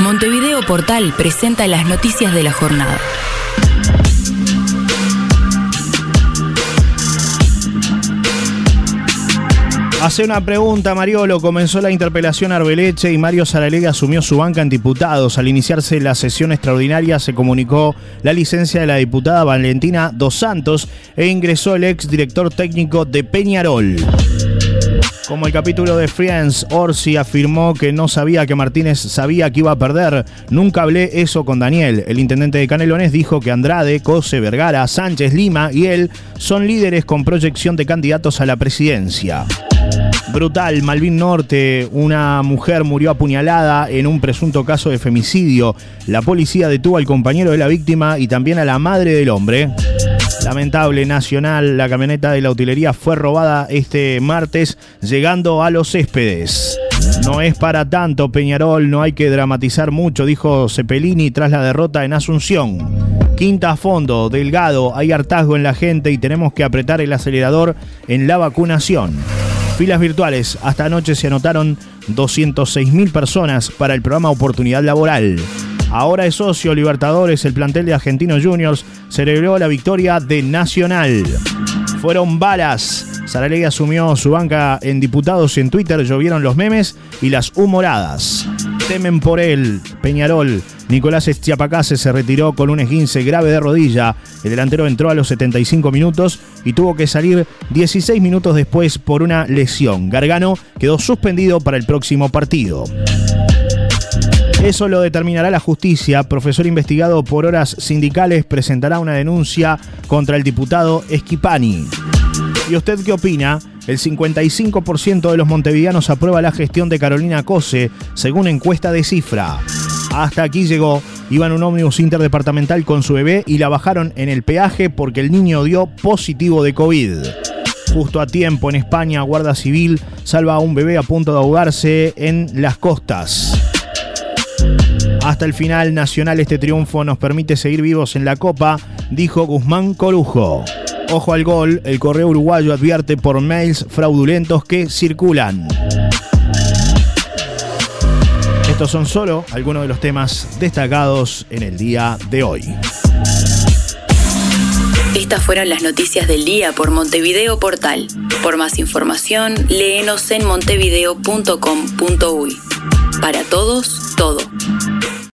Montevideo Portal presenta las noticias de la jornada. Hace una pregunta, Mariolo. Comenzó la interpelación Arbeleche y Mario Saralegui asumió su banca en diputados. Al iniciarse la sesión extraordinaria se comunicó la licencia de la diputada Valentina Dos Santos e ingresó el ex director técnico de Peñarol. Como el capítulo de Friends, Orsi afirmó que no sabía que Martínez sabía que iba a perder. Nunca hablé eso con Daniel. El intendente de Canelones dijo que Andrade, Cose, Vergara, Sánchez, Lima y él son líderes con proyección de candidatos a la presidencia. Brutal, Malvin Norte, una mujer murió apuñalada en un presunto caso de femicidio. La policía detuvo al compañero de la víctima y también a la madre del hombre. Lamentable Nacional, la camioneta de la utilería fue robada este martes llegando a los céspedes. No es para tanto, Peñarol, no hay que dramatizar mucho, dijo Cepelini tras la derrota en Asunción. Quinta a fondo, delgado, hay hartazgo en la gente y tenemos que apretar el acelerador en la vacunación. Filas virtuales, hasta anoche se anotaron 206.000 personas para el programa Oportunidad Laboral. Ahora es socio Libertadores, el plantel de Argentinos Juniors celebró la victoria de Nacional. Fueron balas. Saralegui asumió su banca en diputados y en Twitter llovieron los memes y las humoradas. Temen por él, Peñarol. Nicolás Estiapacase se retiró con un esguince grave de rodilla. El delantero entró a los 75 minutos y tuvo que salir 16 minutos después por una lesión. Gargano quedó suspendido para el próximo partido. Eso lo determinará la justicia. Profesor investigado por horas sindicales presentará una denuncia contra el diputado Esquipani. ¿Y usted qué opina? El 55% de los montevideanos aprueba la gestión de Carolina Cose, según encuesta de cifra. Hasta aquí llegó. Iban un ómnibus interdepartamental con su bebé y la bajaron en el peaje porque el niño dio positivo de COVID. Justo a tiempo en España, Guardia Civil salva a un bebé a punto de ahogarse en las costas. Hasta el final nacional este triunfo nos permite seguir vivos en la Copa, dijo Guzmán Corujo. Ojo al gol, el correo uruguayo advierte por mails fraudulentos que circulan. Estos son solo algunos de los temas destacados en el día de hoy. Estas fueron las noticias del día por Montevideo Portal. Por más información, léenos en montevideo.com.uy. Para todos, todo.